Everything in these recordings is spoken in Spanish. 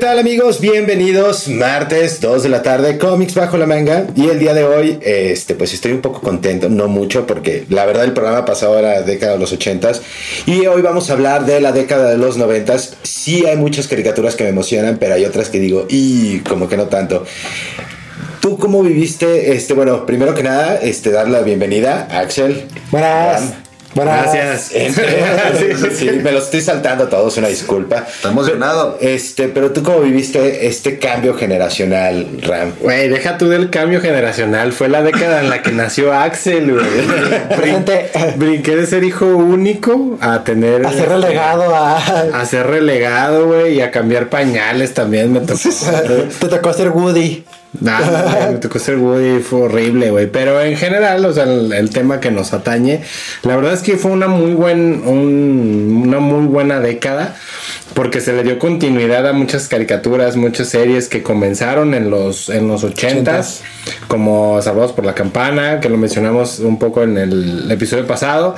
¿Qué tal amigos? Bienvenidos, martes 2 de la tarde, cómics bajo la manga. Y el día de hoy, este, pues estoy un poco contento, no mucho, porque la verdad el programa pasado era la década de los 80s. Y hoy vamos a hablar de la década de los 90s. Sí hay muchas caricaturas que me emocionan, pero hay otras que digo, y como que no tanto. ¿Tú cómo viviste? Este, bueno, primero que nada, este, dar la bienvenida a Axel. Buenas. Buenas. Gracias. Este, sí, sí, me los estoy saltando a todos, una disculpa. Está emocionado. Este, pero tú cómo viviste este cambio generacional, Ram. Güey, deja tú del cambio generacional. Fue la década en la que nació Axel, güey. Brinqué de ser hijo único a tener. A ser relegado a. A ser relegado, güey, y a cambiar pañales también me tocó. Te tocó ser Woody. Nah, me tocó ser Woody, fue horrible, güey. Pero en general, o sea, el, el tema que nos atañe, la verdad es que fue una muy buen, un- una muy buena década. Porque se le dio continuidad a muchas caricaturas, muchas series que comenzaron en los, en los 80s, como Salvados por la Campana, que lo mencionamos un poco en el episodio pasado.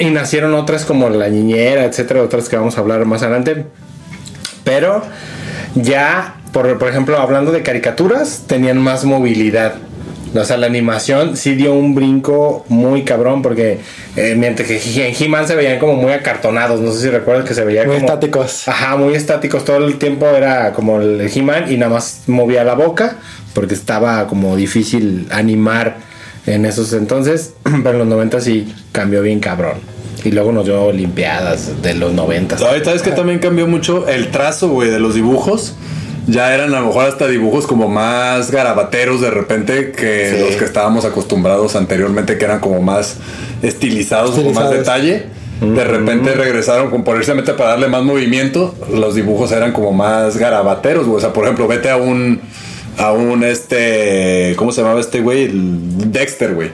Y nacieron otras como La Niñera, etcétera, otras que vamos a hablar más adelante. Pero ya, por, por ejemplo, hablando de caricaturas, tenían más movilidad. O sea, la animación sí dio un brinco muy cabrón porque eh, mientras que en He-Man se veían como muy acartonados. No sé si recuerdas que se veía Muy como... estáticos. Ajá, muy estáticos. Todo el tiempo era como el He-Man y nada más movía la boca porque estaba como difícil animar en esos entonces. Pero en los 90 sí cambió bien cabrón. Y luego nos dio Olimpiadas de los 90. Ahorita sabes que también cambió mucho el trazo, güey, de los dibujos. Ya eran a lo mejor hasta dibujos como más garabateros de repente que Sí. los que estábamos acostumbrados anteriormente, que eran como más estilizados, con más Estilizados. detalle. De repente regresaron con precisamente para darle más movimiento. Los dibujos eran como más garabateros, güey. O sea, por ejemplo, vete a un. A un este. ¿Cómo se llamaba este güey? El Dexter, güey.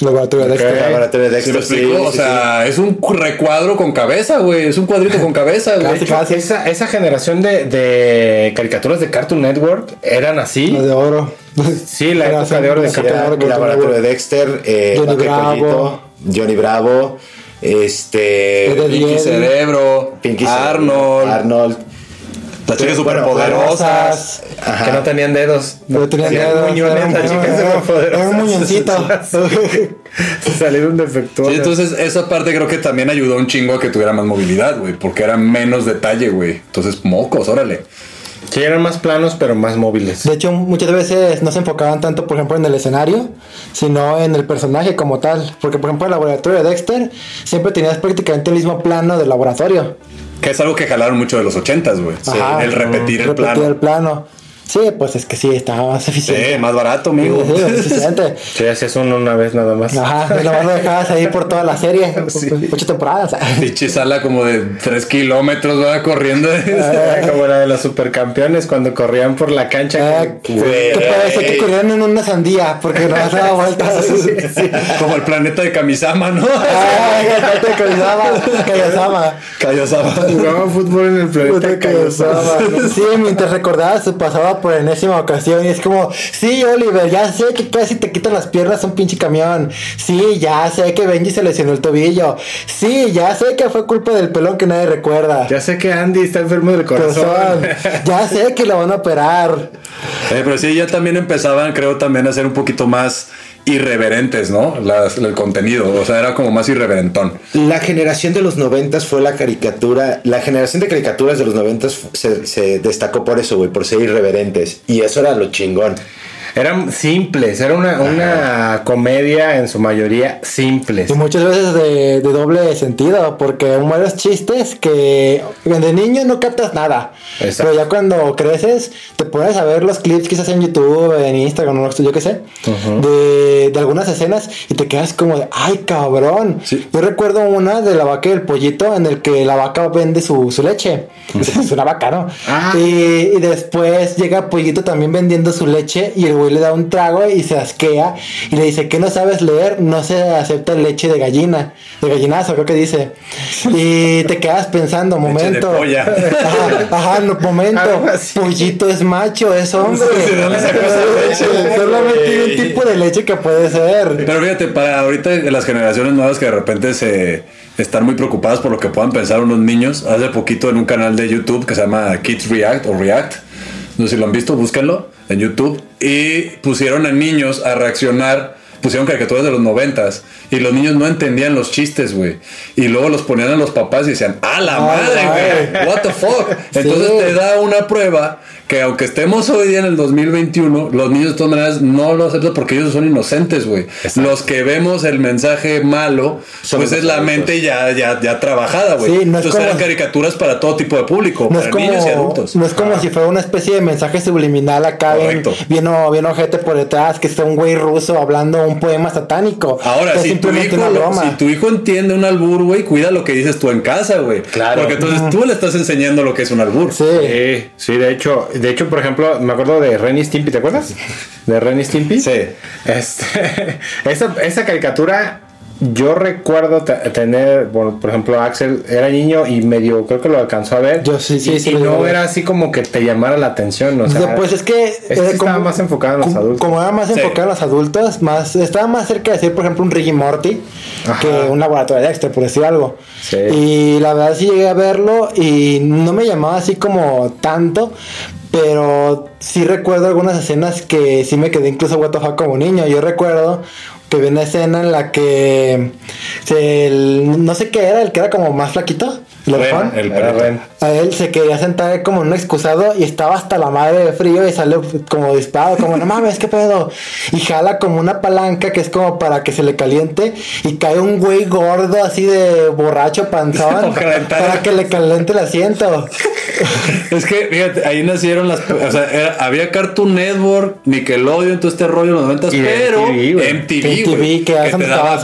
Laboratorio de Dexter. Laboratorio de ¿Sí me Dexter, sí, o sí, sea, es un recuadro con cabeza, güey. Es un cuadrito con cabeza, güey. Casi, casi. Esa, esa generación de, de caricaturas de Cartoon Network eran así. Los de oro. Sí, la Era época de oro de Cartoon Network. El laboratorio de Dexter, eh, Johnny Bravo. Pollito, Johnny Bravo, este, Pinky. Cerebro, Pinky Arnold, Cerebro, Arnold, las chicas Bueno, superpoderosas. Ajá. Que no tenían dedos. Pero tenían Tenían dedos, muñones, era las un- era- muñoncito. Salieron defectuosas. Sí, entonces esa parte creo que también ayudó un chingo a que tuviera más movilidad, güey, porque era menos detalle, güey. Entonces, mocos, órale. Sí, eran más planos, pero más móviles. De hecho, muchas veces no se enfocaban tanto, por ejemplo, en el escenario, sino en el personaje como tal. Porque, por ejemplo, el laboratorio de Dexter siempre tenías prácticamente el mismo plano del laboratorio. Que es algo que jalaron mucho de los ochentas, güey. Ajá. El repetir el Repetir plano. el plano. Sí, pues es que sí, estaba más eficiente. Sí, más barato, Sí, amigo. sí, eficiente. Sí, hacías uno una vez nada más. Ajá, y nomás lo dejabas ahí por toda la serie, ocho temporadas. Pinche sala como de 3 kilómetros, va corriendo. Como la de los supercampeones cuando corrían por la cancha. Ah, que parece que corrían en una sandía porque no daba vueltas. como el planeta de Kamisama, ¿no? Ay, que te Kayosama, Kayosama. Kaiosama. Jugaban fútbol en el planeta Kaiosama. Sí, mientras recordaba se pasaba por enésima ocasión y es como, sí, Oliver, ya sé que casi te quitan las piernas un pinche camión. Sí, ya sé que Benji se lesionó el tobillo. Sí, ya sé que fue culpa del pelón que nadie recuerda. Ya sé que Andy está enfermo del corazón. Corazón. Ya sé que lo van a operar. Eh, pero sí, ya también empezaban, creo, también a ser un poquito más irreverentes, ¿no? Las- el contenido, o sea, era como más irreverentón. La generación de los noventas fue la caricatura, la generación de caricaturas de los noventas se, se destacó por eso, güey, por ser irreverentes. Y eso era lo chingón. Eran simples, era una, una comedia en su mayoría simples. Y muchas veces de, de doble sentido, porque varios chistes que de niño no captas nada. Exacto. Pero ya cuando creces, te pones a ver los clips quizás en YouTube, en Instagram, yo qué sé, de, de algunas escenas y te quedas como de, ay cabrón. Sí. Yo recuerdo una de la vaca y el pollito en el que la vaca vende su, su leche. es una vaca, ¿no? Ah. Y, y después llega Pollito también vendiendo su leche y el güey güey le da un trago y se asquea y le dice que no sabes leer, no se acepta leche de gallina, de gallinazo, creo que dice. Y te quedas pensando, Leche de momento. polla. Ajá, ajá, no, momento. Pollito es macho, es hombre. Solamente hay un tipo de leche que puede ser. Pero fíjate, para ahorita las generaciones nuevas que de repente se están muy preocupadas por lo que puedan pensar unos niños, hace poquito en un canal de YouTube que se llama Kids React o React, no sé si lo han visto, búsquenlo en YouTube, y pusieron a niños a reaccionar, pusieron caricaturas de los noventas, y los niños no entendían los chistes, güey, y luego los ponían a los papás y decían, ¡a la madre, güey! ¿What the fuck? Entonces Sí. te da una prueba que aunque estemos hoy día en el 2021, los niños de todas maneras no lo aceptan porque ellos son inocentes, güey. Los que vemos el mensaje malo, pues es la mente ya, ya, ya trabajada, güey. Sí, no es Entonces como- eran caricaturas para todo tipo de público, No para como, niños y adultos. no es como si fuera una especie de mensaje subliminal acá bien, Correcto. bien, bien ojete por detrás, que está un güey ruso hablando un poema satánico. Ahora, si tu, hijo, una lo- broma. si tu hijo entiende un albur, güey, cuida lo que dices tú en casa, güey. Claro. Porque entonces tú le estás enseñando lo que es un albur. Sí. Sí, sí, de hecho, de hecho, por ejemplo, me acuerdo de Ren y Stimpy, ¿te acuerdas? De Ren y Stimpy. Sí. Este, esa, esa caricatura, yo recuerdo te- tener, bueno, por ejemplo, Axel era niño y medio, creo que lo alcanzó a ver. Yo sí, sí, y, sí y no era así como que te llamara la atención, o sea. pues es que este era sí estaba más enfocado en los como- adultos. Como era más Sí. enfocado en los adultos, más estaba más cerca de decir, por ejemplo, un Ricky Morty Ajá. que un laboratorio de Dexter, por decir algo. Sí. Y la verdad sí llegué a verlo y no me llamaba así como tanto. Pero sí recuerdo algunas escenas que sí me quedé incluso fuck como niño. Yo recuerdo que vi una escena en la que el- no sé qué era, el que era como más flaquito. ¿El Ren, el. Ren. A él se quería sentar como en un excusado y estaba hasta la madre de frío y sale como disparado, como no mames, qué pedo. Y jala como una palanca que es como para que se le caliente y cae un güey gordo así de borracho panzón Para que le caliente el asiento. Es que, fíjate, ahí nacieron las. O sea, era- había Cartoon Network, Nickelodeon, todo este rollo en los 90 Y de pero MTV, güey. MTV, MTV, güey. que Que, te daba and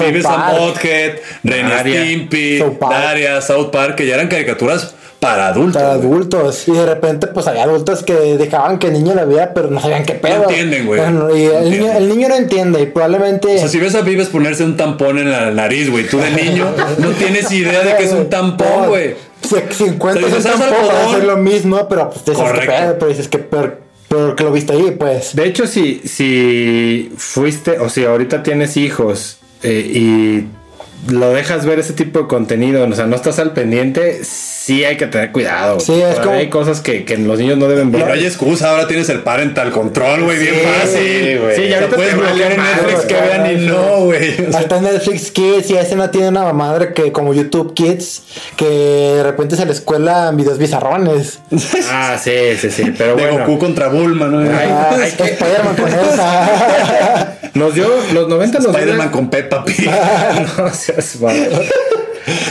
Ren. Stimpy. Daria, South Park, que ya eran caricaturas para adultos. Para güey. adultos. Y de repente, pues había adultos que dejaban que el niño la viera, pero no sabían qué pedo. entienden, güey. Bueno, Y No el, niño, el niño no entiende. Y probablemente. O sea, si ves a Vives ponerse un tampón en la nariz, güey, tú de niño no tienes idea de que es un tampón, güey. Se, se encuentra O sea, un dices, "Ah, tampón para algodón". hacer lo mismo, pero pues dices que Correcto. pedo, pero dices que peor, peor que lo viste ahí, pues. De hecho, si, si fuiste, o si ahorita tienes hijos eh, y lo dejas ver ese tipo de contenido, o sea, no estás al pendiente, sí hay que tener cuidado. Sí, es como- Hay cosas que, que los niños no deben ver. Pero hay excusa, ahora tienes el parental control, güey, bien Sí, fácil. güey. Sí, ya ahorita puedes bloquear en Netflix que claro, vean y no, güey. Hasta en Netflix Kids y ese no tiene una madre que como YouTube Kids, que de repente se les cuelan videos bizarrones. Ah, sí, sí, sí. Pero de bueno. Goku contra Bulma, ¿no? Ay, Ah, hay que- Spider-Man con esa. Nos dio, los 90 nos dio. Spider-Man con Peppa Pig. no seas malo.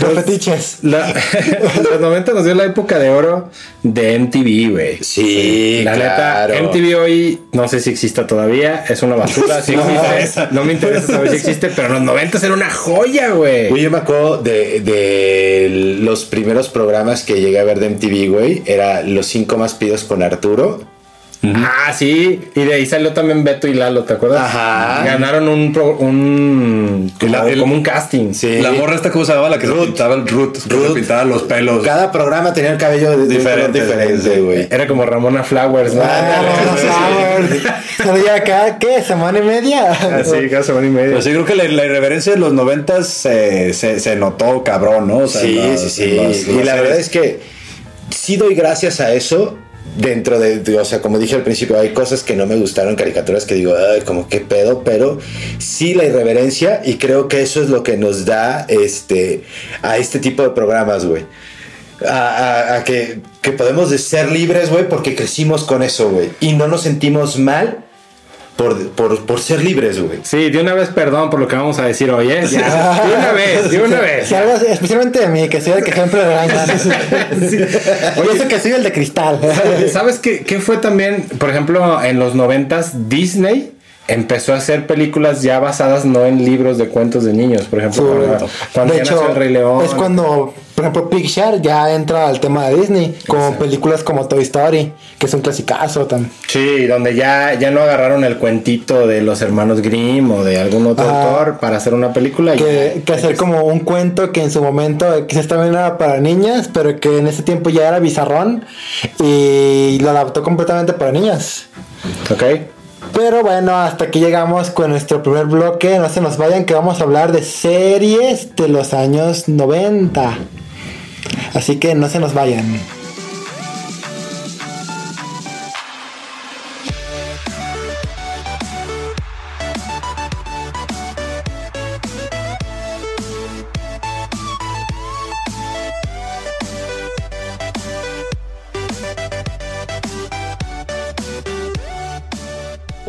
Los fetiches. La- los 90 nos dio la época de oro de MTV, güey. Sí, La claro. neta, MTV hoy no sé si exista todavía, es una basura, sí existe, no me interesa saber si existe, pero en los 90 era una joya, güey. Güey, yo me acuerdo de, de los primeros programas que llegué a ver de MTV, güey. Era Los cinco más pidos con Arturo. Ah, sí, y de ahí salió también Beto y Lalo, ¿te acuerdas? Ajá. Ganaron un, pro- un como, La- el- como un casting. Sí. La morra esta se llamaba la que se pintaba el root, que se Ruth. pintaba los pelos. Cada programa tenía el cabello Diferente, diferente, güey. Era como Ramona Flowers, ¿no? Ah, Pero ya cada, ¿qué? ¿Semana y media? Así, cada semana y media. Pero sí creo que la, la irreverencia de los noventas se, se, se notó cabrón, ¿no? O sea, Sí, sí, sí. las- y la verdad es que sí doy gracias a eso. Dentro de, o sea, como dije al principio, hay cosas que no me gustaron, caricaturas que digo, ay, como qué pedo, pero sí la irreverencia y creo que eso es lo que nos da este a este tipo de programas, güey. A, que, podemos de ser libres, güey, porque crecimos con eso, güey. Y no nos sentimos mal por, por, por ser libres, güey. Sí, de una vez perdón por lo que vamos a decir hoy, ¿eh? Ya, de una vez, de una vez. Si algo, especialmente de mí, que soy el que siempre regañan. Oye, eso que soy el de cristal. ¿Sabes qué, qué fue también, por ejemplo, en los noventas Disney empezó a hacer películas ya basadas no en libros de cuentos de niños, por ejemplo, Sí. cuando, cuando de ya hecho, nació el Rey León. es cuando, por ejemplo, Pixar ya entra al tema de Disney, con películas como Toy Story, que es un clasicazo también. Sí, donde ya, ya no agarraron el cuentito de los hermanos Grimm o de algún otro Ajá. autor para hacer una película. y Que, ya. que hacer como un cuento que en su momento eh, quizás también era para niñas, pero que en ese tiempo ya era bizarrón y lo adaptó completamente para niñas. Ok. Pero bueno, hasta aquí llegamos con nuestro primer bloque. No se nos vayan que vamos a hablar de series de los años 90. Así que no se nos vayan.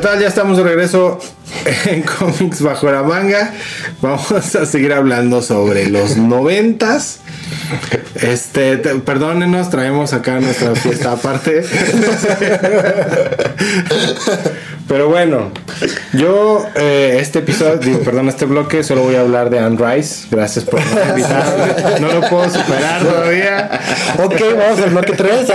¿Qué? Ya estamos de regreso en Comics Bajo la Manga. Vamos a seguir hablando sobre los noventas. Este, te- perdónenos, traemos acá nuestra fiesta aparte. Pero bueno, yo eh, este episodio, digo, perdón, este bloque solo voy a hablar de Anne Rice. Gracias por invitarme. No lo puedo superar todavía. Ok, vamos al bloque 3.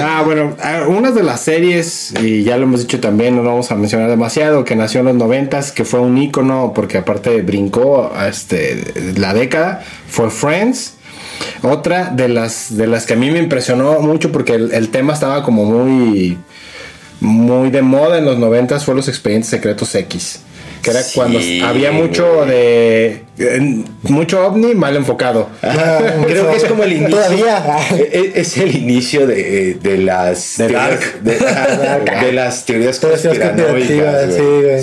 Ah, bueno, ah, una de las series, y ya lo hemos dicho también, no lo vamos a mencionar demasiado, que nació en los noventas, que fue un ícono, porque aparte brincó este, la década, fue Friends. Otra de las, de las que a mí me impresionó mucho, porque el, el tema estaba como muy, muy de moda en los noventas, fue los expedientes secretos X. Que era Sí, cuando había mucho güey. de... eh, mucho ovni mal enfocado. Creo que es como el inicio. Todavía. Es, es el inicio de, de las. De teorías- Dark. De, de las teorías conspiranoicas. sí, güey. güey.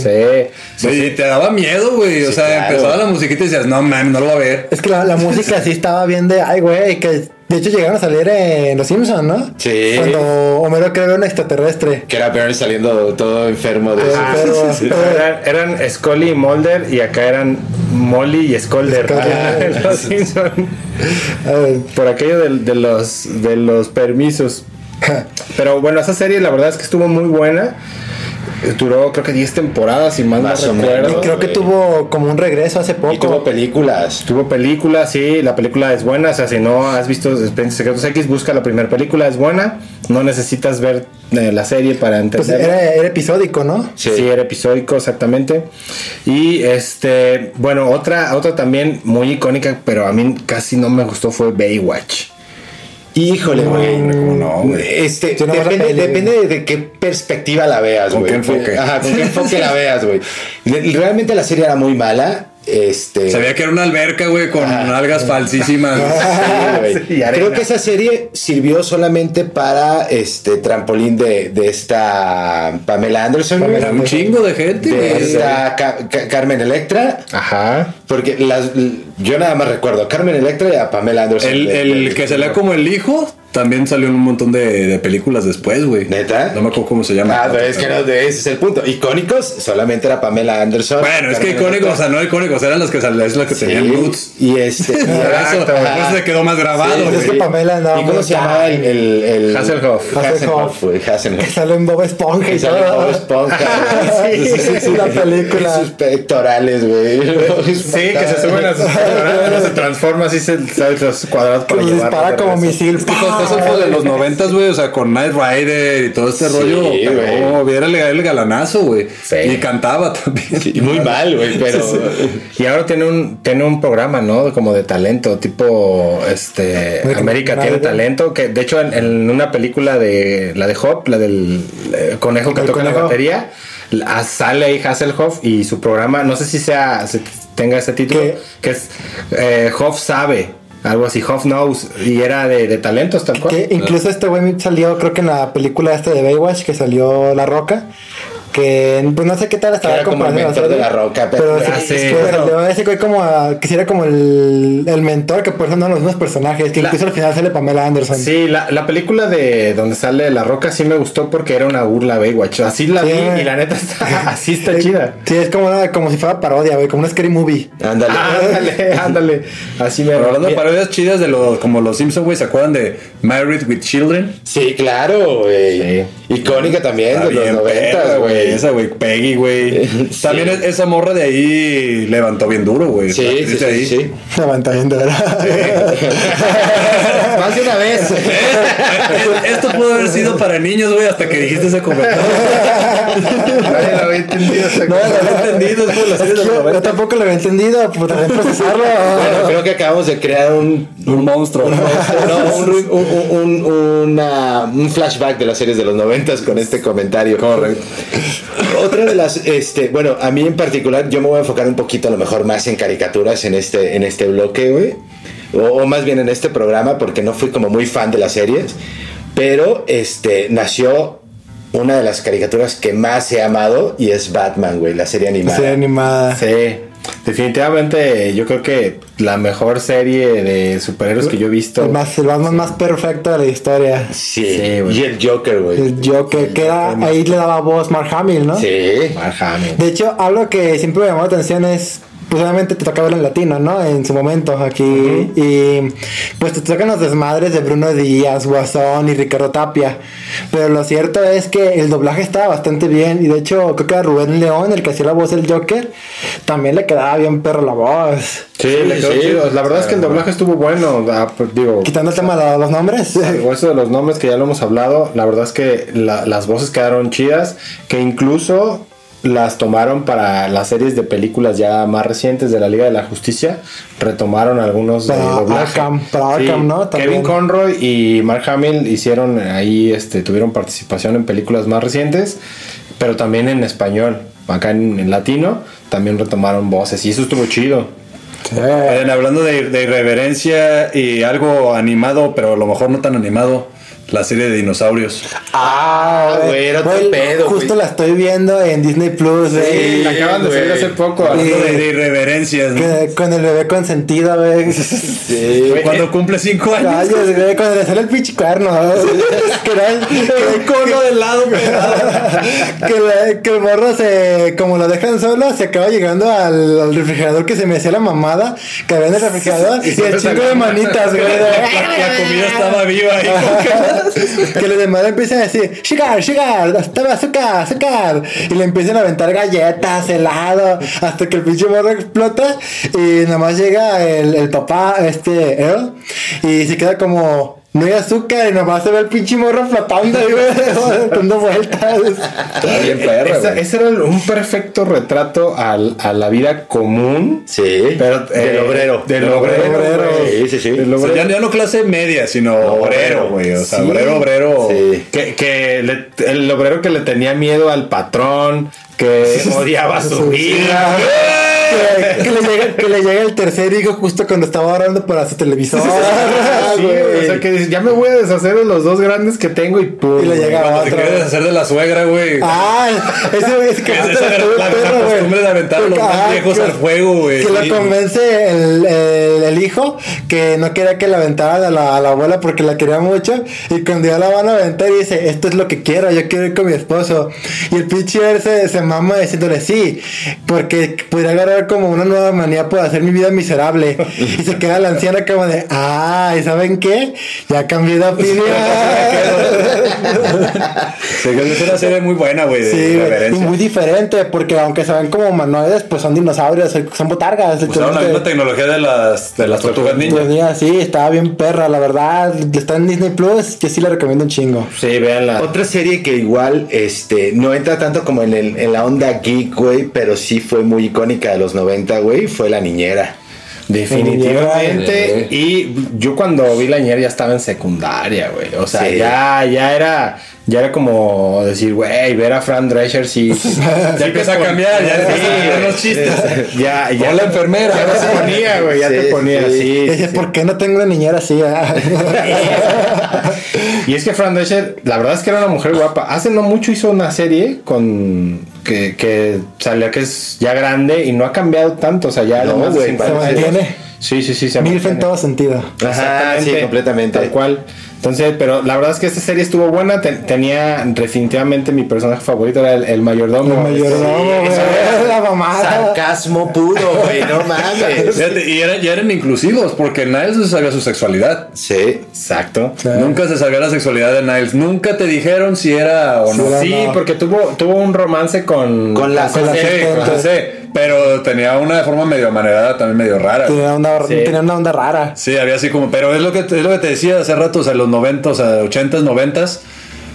Sí. Sí, te daba miedo, güey. O Sí, sea, claro. empezaba la musiquita y decías, no, man, no lo va a ver. Es que la, la música sí estaba bien de, ay, güey, que de hecho llegaron a salir en Los Simpsons, ¿no? Sí. Cuando Homero creo era un extraterrestre. Que era Barney saliendo todo enfermo de Ah, eso. pero- Eran, eran Scully y Mulder y acá eran Molly y Scolder. Scully. Ah, Los Simpson. A ver, Por aquello de, los, de los permisos. Pero bueno, esa serie la verdad es que estuvo muy buena. Duró creo que 10 temporadas, si mal no Más o recuerdo. menos. creo que tuvo como un regreso hace poco. Y tuvo películas. Tuvo película, sí, la película es buena. O sea, si no has visto Expedientes Secretos X, busca la primera película, es buena. No necesitas ver eh, la serie para Pues entenderla. era, era episódico, ¿no? Sí. era episódico, exactamente. Y este, bueno, otra, otra también muy icónica, pero a mí casi no me gustó fue Baywatch. Híjole, güey. ¿Cómo no? Este, no depende, depende de, qué perspectiva la veas, ¿Con güey. qué enfoque? Ajá, con qué enfoque la veas, güey. Realmente la serie era muy mala. Este. Sabía que era una alberca, güey, con Ah. algas falsísimas. Sí. Creo que esa serie sirvió solamente para este trampolín de, de esta Pamela Anderson. Era un chingo de gente, de güey. esta Ca- Ca- Carmen Electra. Ajá. Porque las, yo nada más recuerdo a Carmen Electra y a Pamela Anderson. El, De- el de- que se lea como el hijo también salió en un montón de, de películas después, güey. ¿Neta? No me acuerdo cómo se llama. Ah, pero es que no, ese es el punto. Icónicos solamente era Pamela Anderson. Bueno, es que icónicos, o sea, no icónicos, eran los que, los que Sí, tenían roots. Y este. Eso, Exacto, ajá. eso se quedó más grabado, Sí, güey. es que Pamela andaba ¿Y cómo se llamaba el, el, el- Hasselhoff. Hasselhoff, güey, Que Hasselhoff. sale en Bob Esponja y Que sale todo. Bob Esponja, güey. Sí, la película. Y sus pectorales, güey. Sí, que se suben a sus cuadrados, se transforma así, se sale los cuadrados para Que llevarlos dispara como misil. Hijos los elfos de los noventas, güey, o sea, con Night Rider y todo este Sí, rollo, güey. pero era el, el galanazo, güey. Sí. Y cantaba también. Y muy mal, güey, pero. Y ahora tiene un, tiene un programa, ¿no? Como de talento, tipo este Muy América tiene talento, que de hecho en, en una película de la de Hop, la del eh, conejo que toca la conejo. batería, la- sale ahí Hasselhoff y su programa, no sé si sea si tenga ese título, ¿Qué? que es eh, Hoff sabe, algo así, Hoff knows, y era de, de talentos tal cual. Que incluso este güey salió, creo que en la película esta de Baywatch, que salió La Roca. Que pues no sé qué tal estaba era como el mentor de La Roca, pero- Pero, sí, sí. es que salió ese güey como a- que sí era como el, el mentor, que por eso no los mismos personajes. Que La- incluso al final sale Pamela Anderson. Sí, la, la película de donde sale La Roca sí me gustó porque era una burla a Baywatch. Así la Sí. vi y la neta está, así está chida. Sí, es como, una- como si fuera parodia, güey, como una scary movie. Ándale. Ándale, ándale. Así me hablando de parodias chidas de los, como los Simpsons, güey, ¿se acuerdan de Married with Children? Sí, claro, güey. Icónica también Está de los bien noventas, perra, güey. Esa, güey, Peggy, güey. Sí. También es- esa morra de ahí levantó bien duro, güey. Sí, sí, ahí. sí, sí. Levanta bien, de verdad. Más de una vez. Esto pudo haber sido para niños, güey, hasta que dijiste ese comentario. Nadie lo había entendido. esa No, cosa. no, había entendido, es por la serie de los Yo, yo 90. tampoco lo había entendido, pues también procesarlo. Bueno, creo que acabamos de crear un, Un monstruo. no, un, un, un- una- un flashback de las series de los noventas con este comentario. Correcto. Otra de las, este, bueno, a mí en particular, yo me voy a enfocar un poquito a lo mejor más en caricaturas en este, en este bloque, güey. O, o más bien en este programa, porque no fui como muy fan de las series. Pero, este, nació una de las caricaturas que más he amado y es Batman, güey, la serie animada. Serie animada. Sí, definitivamente yo creo que la mejor serie de superhéroes que yo he visto. El, más, el Batman más perfecto de la historia. Sí, Sí, güey. y el Joker, güey. El Joker, que era, ahí le daba voz Mark Hamill, ¿no? Sí. Mark Hamill. De hecho, algo que siempre me llamó la atención es, pues obviamente te toca verlo en latino, ¿no? En su momento aquí. Y pues te tocan los desmadres de Bruno Díaz, Guasón y Ricardo Tapia. Pero lo cierto es que el doblaje estaba bastante bien. Y de hecho, creo que a Rubén León, el que hacía la voz del Joker, también le quedaba bien perro la voz. Sí, le quedó sí. chido. La verdad es que el doblaje estuvo bueno. ah, pues, digo, Quitando el tema de los nombres. eso de los nombres que ya lo hemos hablado, la verdad es que la- las voces quedaron chidas, que incluso las tomaron para las series de películas ya más recientes de la Liga de la Justicia, retomaron algunos de Para. Arkham, para Arkham, ¿no? También. Kevin Conroy y Mark Hamill hicieron ahí, este, tuvieron participación en películas más recientes, pero también en español, acá en, en latino, también retomaron voces y eso estuvo chido. Oigan, hablando de, de irreverencia y algo animado, pero a lo mejor no tan animado, la serie de dinosaurios. Ah, güey, era otro Güey, pedo, Justo güey. la estoy viendo en Disney Plus, güey. Sí, la acaban de salir hace poco. Hablando Sí. de, irreverencias, ¿no? Que- Con el bebé consentido, güey. Sí. Cuando cumple cinco años. Güey, cuando le sale el pinche cuerno. ¿no? que era el cono del lado que, la- que el morro se, como lo dejan solo, se acaba llegando al, al refrigerador que se me hacía la mamada que había en el refrigerador y, el chingo de manitas, güey. La, la comida estaba viva ahí. que los demás empiezan a decir, sugar, sugar, estaba azúcar, azúcar. Y le empiezan a aventar galletas, helado, hasta que el pinche morro explota. Y nada más llega el, el papá, este, Earl, y se queda como, no hay azúcar, y nada más se ve el pinche morro flotando, y, güey, dando vueltas. Está bien Esa- güey. ese era un perfecto retrato al- a la vida común. Sí. Pero, eh, del obrero. del obrero, güey. Sí, sí, sí. Del O sea, obrero. ya, ya no clase media, sino obrero, güey. O sea, Sí. obrero, obrero. Sí. Que, que le- el obrero que le tenía miedo al patrón, que odiaba a su vida. Que, que le llega, que le llega el tercer hijo justo cuando estaba orando para su televisor. Sí, güey, o sea que dice, ya me voy a deshacer de los dos grandes que tengo y pum. Y le llega Cuando te otro. quieres deshacer de la suegra, güey. Ah, ese ese que Esa todo el la, la perro, güey. costumbre de aventar a los más Ah, viejos que- al fuego, güey. Que Sí. lo convence el, el, el hijo que no quería que la aventaran a la, a la abuela porque la quería mucho. Y cuando ya la van a aventar, dice: Esto es lo que quiero, yo quiero ir con mi esposo. Y el pinche él se, se mama diciéndole sí, porque podría agarrar encontrar como una nueva manía por hacer mi vida miserable. Y se queda la anciana como de, ah, ¿y saben qué? Ya cambié de opinión. Sí, es una serie muy buena, güey, de Sí, y muy diferente, porque aunque se ven como humanoides, pues son dinosaurios, son botargas. Usaron la entonces, misma tecnología de las, de las tortugas ninja. pues mira, sí, estaba bien perra, la verdad. Está en Disney Plus, yo sí la recomiendo un chingo. Sí, véanla. Otra serie que igual este, no entra tanto como en, el- en la onda geek, güey, pero sí fue muy icónica de los 90, güey, fue La Niñera. Definitivamente. Y yo cuando vi la ñera ya estaba en secundaria, güey. O sea, Sí. ya, ya era, ya era como decir, güey, ver a Fran Drescher sí. Ya empieza a cambiar, ya empieza a cambiar los chistes. Ya, ya. Hola, enfermera. Ya te ponía, güey, ya Sí, te ponía, sí. sí. Y dice, sí. ¿por qué no tengo una niñera así? ah?" Y es que Fran Drescher, la verdad es que era una mujer guapa. Hace no mucho hizo una serie con que, que salió que es ya grande y no ha cambiado tanto. O sea, ya No, güey, 50 se mantiene. Sí, sí, sí, se Milf en mantiene. todo sentido. Ajá, sí, completamente. Tal cual. Entonces, pero la verdad es que esta serie estuvo buena. te- tenía definitivamente mi personaje favorito, era el, el mayordomo. El mayordomo, güey, la mamada. Sarcasmo puro, güey, no mames. Fíjate, y eran, ya eran inclusivos, porque Niles no se sabía su sexualidad. Sí. Exacto. Claro. Nunca se sabía la sexualidad de Niles. Nunca te dijeron si era o no. era- Sí, no. porque tuvo, tuvo un romance con... Con la- con la Sí, asistente. pues, sí, pero tenía una forma medio amanerada, también medio rara. Tenía una, Sí. tenía una onda rara. Sí, había así como, pero es lo que es lo que te decía hace rato, o sea, los 90, o sea, 80s, 90s,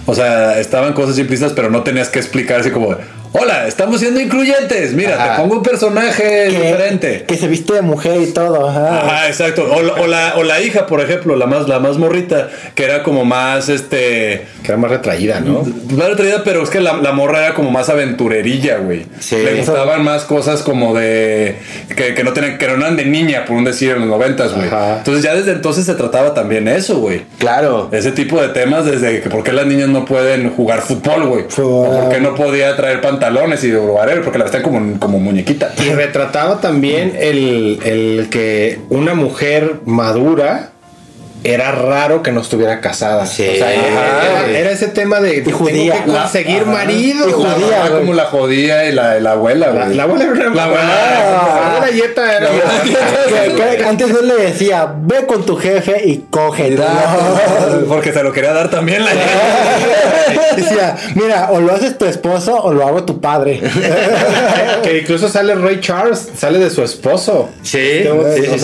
o sea, estaban cosas simplistas, pero no tenías que explicar así como, hola, estamos siendo incluyentes, mira, Ajá. te pongo un personaje diferente. que se viste de mujer y todo. ajá. Ajá, exacto. O, la- o la, o la hija, por ejemplo, la más, la más morrita, que era como más, este, Que era más retraída, ¿no? más atrevida, pero es que la, la morra era como más aventurerilla, güey. Sí. Le gustaban más cosas como de. que, que no tenían, que no eran de niña, por un decir, en los noventas, güey. Ajá. Entonces ya desde entonces se trataba también eso, güey. Claro. Ese tipo de temas, desde que por qué las niñas no pueden jugar fútbol, güey. Fútbol. O por qué no podía traer pantalones y whatever, porque la vestían como, como muñequita. Y retrataba también el, el que una mujer madura era raro que no estuviera casada. Sí. O sea, era, Ajá. era ese tema de judía. tengo que conseguir marido. Y La- judía, Era güey. como la jodía y la, la abuela, La, güey. la abuela era una La abuela. La abuela Yeta era Que- que antes no le decía, ve con tu jefe y coge. Porque se lo quería dar también la Decía, mira, o lo haces tu esposo o lo hago tu padre. que incluso sale Ray Charles, sale de su esposo. Sí, Tengo- sí, o sea,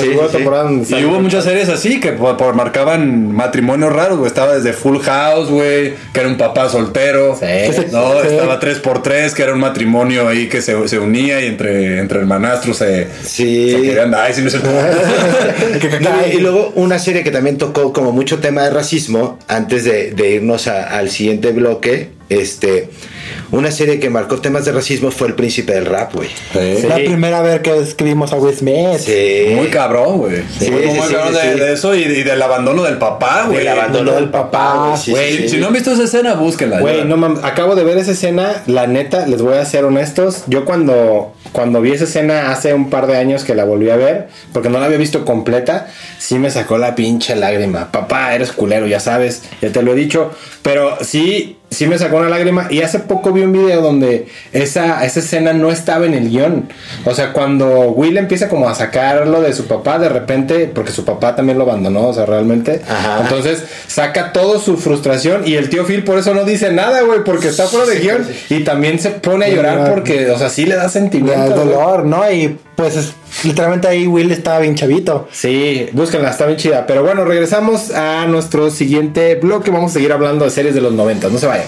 sí, Y hubo muchas series así que por, por marcaban matrimonios raros, güey. Estaba desde Full House, güey, que era un papá soltero. Sí. No, Sí. estaba 3x3, que era un matrimonio ahí que se, se unía y entre, entre hermanastros se, Sí. se querían dar. Ay, sí, no es el- No, y luego una serie que también tocó como mucho tema de racismo, antes de, de irnos a- al siguiente bloque, este, una serie que marcó temas de racismo fue El Príncipe del Rap, güey. Sí. La primera vez que escribimos a Will Smith. Sí. Muy cabrón, güey. Sí, muy, sí, muy sí, cabrón sí, de, sí. de eso y, y del abandono del papá, güey. El abandono del papá, güey. Sí, Güey, sí, Si, sí. si no han visto esa escena, búsquenla. Güey, ya. no mames, acabo de ver esa escena, la neta, les voy a ser honestos, yo cuando, cuando vi esa escena hace un par de años que la volví a ver, porque no la había visto completa, sí me sacó la pinche lágrima. Papá, eres culero, ya sabes, ya te lo he dicho, pero sí, sí me sacó una lágrima y hace poco vi un video donde esa, esa escena no estaba en el guion. O sea, cuando Will empieza como a sacarlo de su papá, de repente, porque su papá también lo abandonó, o sea, realmente. Ajá. Entonces saca todo su frustración y el tío Phil por eso no dice nada, güey, porque está fuera de guion y también se pone a llorar porque, o sea, sí le da sentimiento. güey. dolor, ¿no? Y pues es- literalmente ahí Will estaba bien chavito. Sí, búsquenla, está bien chida. Pero bueno, regresamos a nuestro siguiente bloque. Vamos a seguir hablando de series de los 90. No se vayan.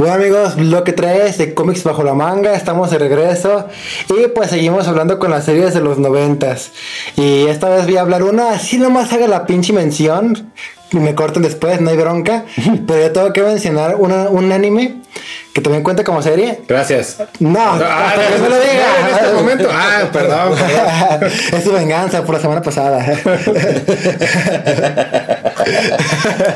Bueno amigos, lo que traes de cómics bajo la manga, estamos de regreso y pues seguimos hablando con las series de los noventas. Y esta vez voy a hablar una, así nomás haga la pinche mención, y me corten después, no hay bronca, pero yo tengo que mencionar una- un anime que también cuenta como serie. Gracias. No, Ah, hasta que no lo diga. En este momento. Ah, perdón. perdón. es su venganza por la semana pasada.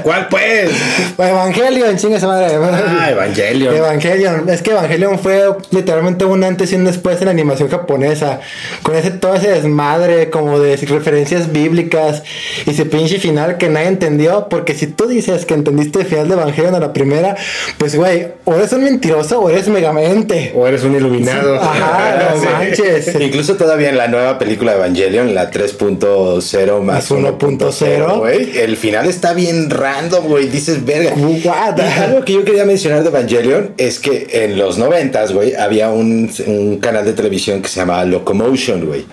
¿Cuál pues? Evangelion, chingue su madre. Ah, Evangelion. Evangelion. Es que Evangelion fue literalmente un antes y un después en la animación japonesa. Con ese, todo ese desmadre como de referencias bíblicas y ese pinche final que nadie entendió. Porque si tú dices que entendiste el final de Evangelion a la primera, pues güey, o eres un mentiroso o eres megamente. O eres un iluminado. Ajá, no Sí. manches. Incluso todavía en la nueva película de Evangelion, la 3.0 más Más 1.0, güey, el final está bien random, güey. Dices, verga. Algo que yo quería mencionar de Evangelion es que en los 90, güey, había un, un canal de televisión que se llamaba Locomotion, güey.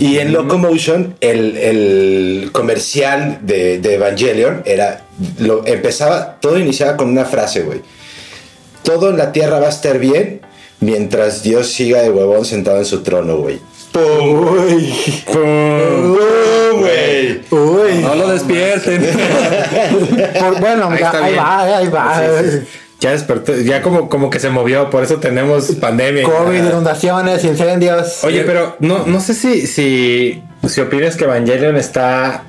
Y en Locomotion, el, el comercial de, de Evangelion era. Lo, empezaba, todo iniciaba con una frase, güey. Todo en la tierra va a estar bien mientras Dios siga de huevón sentado en su trono, güey. Uy. güey. Uy. No lo despierten. Por- bueno, Ahí ya, ahí va, ahí va. Sí, sí. Ya despertó, ya como, como que se movió, por eso tenemos pandemia. COVID, Ah. inundaciones, incendios. Oye, pero no, no sé si, si, si opinas que Evangelion está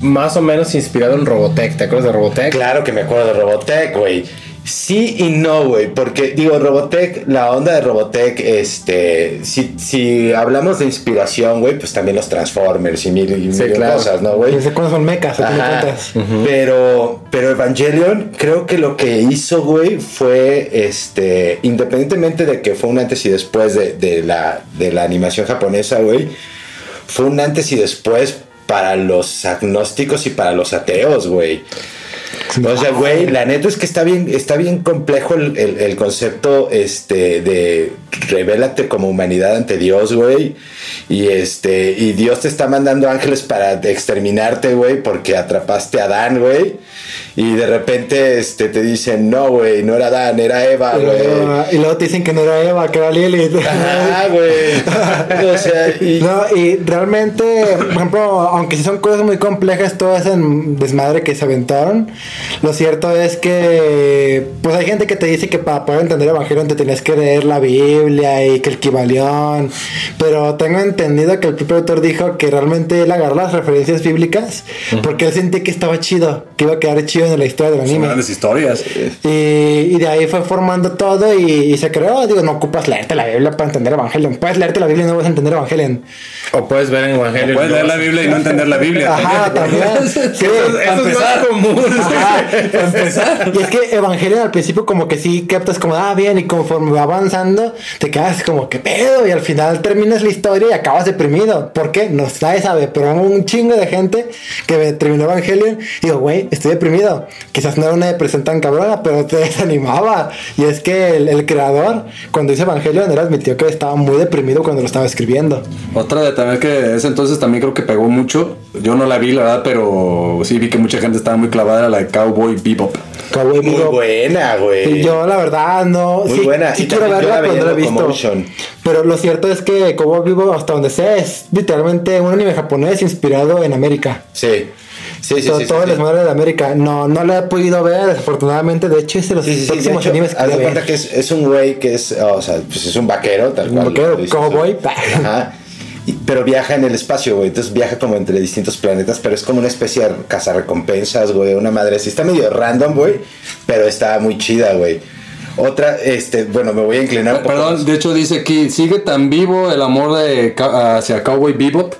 más o menos inspirado en Robotech. ¿Te acuerdas de Robotech? Claro que me acuerdo de Robotech, güey. Sí y no, güey, porque digo, Robotech, la onda de Robotech, este, si, si hablamos de inspiración, güey, pues también los Transformers y mil, y Sí, mil claro. cosas, ¿no, güey? Cuándo son mecas, de Ajá. cuentas. Pero, pero Evangelion, creo que lo que hizo, güey, fue, este, independientemente de que fue un antes y después de, de la, de la animación japonesa, güey, fue un antes y después para los agnósticos y para los ateos, güey. O sea, güey, la neta es que está bien, está bien complejo el, el- concepto este de revélate como humanidad ante Dios, güey. Y este, y Dios te está mandando ángeles para exterminarte, güey, porque atrapaste a Adán, güey. Y de repente este te dicen, no, güey, no era Adán, era Eva, güey. luego, y luego te dicen que no era Eva, que era Lilith. Ajá, güey. O sea, y, No, y realmente, por ejemplo, aunque sí son cosas muy complejas, todo ese desmadre que se aventaron, lo cierto es que, pues hay gente que te dice que para poder entender el Evangelio te tenías que leer la Biblia y que el Kibalión, pero tengo entendido que el propio autor dijo que realmente él agarró las referencias bíblicas porque él sentía que estaba chido, que iba a quedar chido en la historia del Son anime. grandes historias. Y, y de ahí fue formando todo y, y se creó. Digo, no ocupas leerte la Biblia para entender Evangelion. Puedes leerte la Biblia y no vas a entender Evangelion. O puedes ver en Evangelion. Puedes leer la Biblia y no entender la Biblia. Ajá, también. Sí, Eso es más común. Ajá. Y es que Evangelion al principio como que sí captas como, ah, bien, y conforme va avanzando, te quedas como, ¿qué pedo? Y al final terminas la historia y acabas deprimido. ¿Por qué? No nadie sabe, pero hubo un chingo de gente que terminó Evangelion y digo, güey, estoy deprimido. Quizás no era una depresión tan cabrona, pero te desanimaba. Y es que el, el creador, cuando hizo Evangelion, él admitió que estaba muy deprimido cuando lo estaba escribiendo. Otra de también que ese entonces también creo que pegó mucho. Yo no la vi, la verdad, pero sí vi que mucha gente estaba muy clavada. Era la de Cowboy Bebop. Cowboy muy Bebop. buena, güey. Yo la verdad no. Muy sí, buena. Sí Y quiero verla, la no la he visto. Pero lo cierto es que Cowboy Vivo, hasta donde sé, es literalmente un anime japonés inspirado en América. Sí. Sí, sí, todo sí, todo sí, el sí. desmadre de América. No, no la he podido ver, desafortunadamente. De hecho, es de los Sí, sí, sí, de próximos hecho, animes que haz de cuenta que es, es un güey que es, o sea, pues es un vaquero, tal Un cual. vaquero, lo dices, cowboy. Ajá. Y- pero viaja en el espacio, güey. Entonces viaja como entre distintos planetas, pero es como una especie de cazarrecompensas, güey. Una madre así. Está medio random, güey, pero está muy chida, güey. Otra, este, bueno, me voy a inclinar un poco Perdón, más. de hecho dice aquí, sigue tan vivo el amor de hacia Cowboy Bebop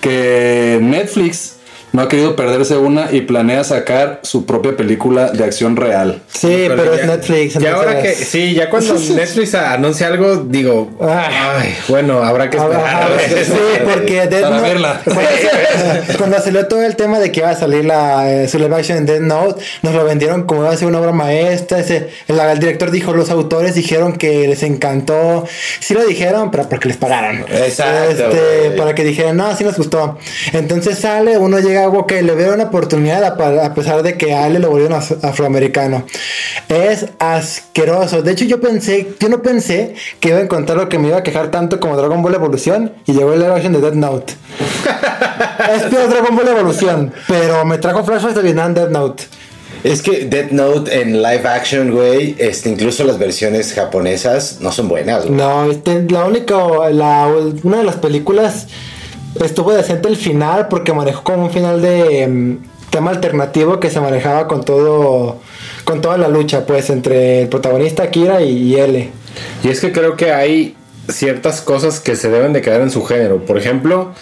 que Netflix no ha querido perderse una y planea sacar su propia película de acción real. Sí, pero ya- es Netflix. Y ahora que, sí, ya cuando Netflix anuncia algo, digo, Ah. ay, bueno, habrá que esperar. Ah, a ver. sí, porque Death Para Note- verla. Cuando, cuando salió todo el tema de que iba a salir la eh, su live action en Death Note, nos lo vendieron como iba a ser una obra maestra. Ese, el, el director dijo, los autores dijeron que les encantó. Sí lo dijeron, pero porque les pagaron. Exacto, Este, para que dijeran, no, sí nos gustó. Entonces sale, uno llega, ok, le veo una oportunidad a, pesar de que a él le lo volvieron af- afroamericano. Es asqueroso. De hecho, yo pensé, yo no pensé que iba a encontrar lo que me iba a quejar tanto como Dragon Ball Evolución y llegó el live action de Death Note. es peor Dragon Ball Evolución, pero me trajo flashbacks de Vietnam Death Note. Es que Death Note en live action, güey, este, incluso las versiones japonesas no son buenas, güey. No, este, la única, la, una de las películas estuvo decente el final porque manejó como un final de em, tema alternativo que se manejaba con todo, con toda la lucha, pues, entre el protagonista Kira y, y L. Y es que creo que hay ciertas cosas que se deben de quedar en su género. Por ejemplo,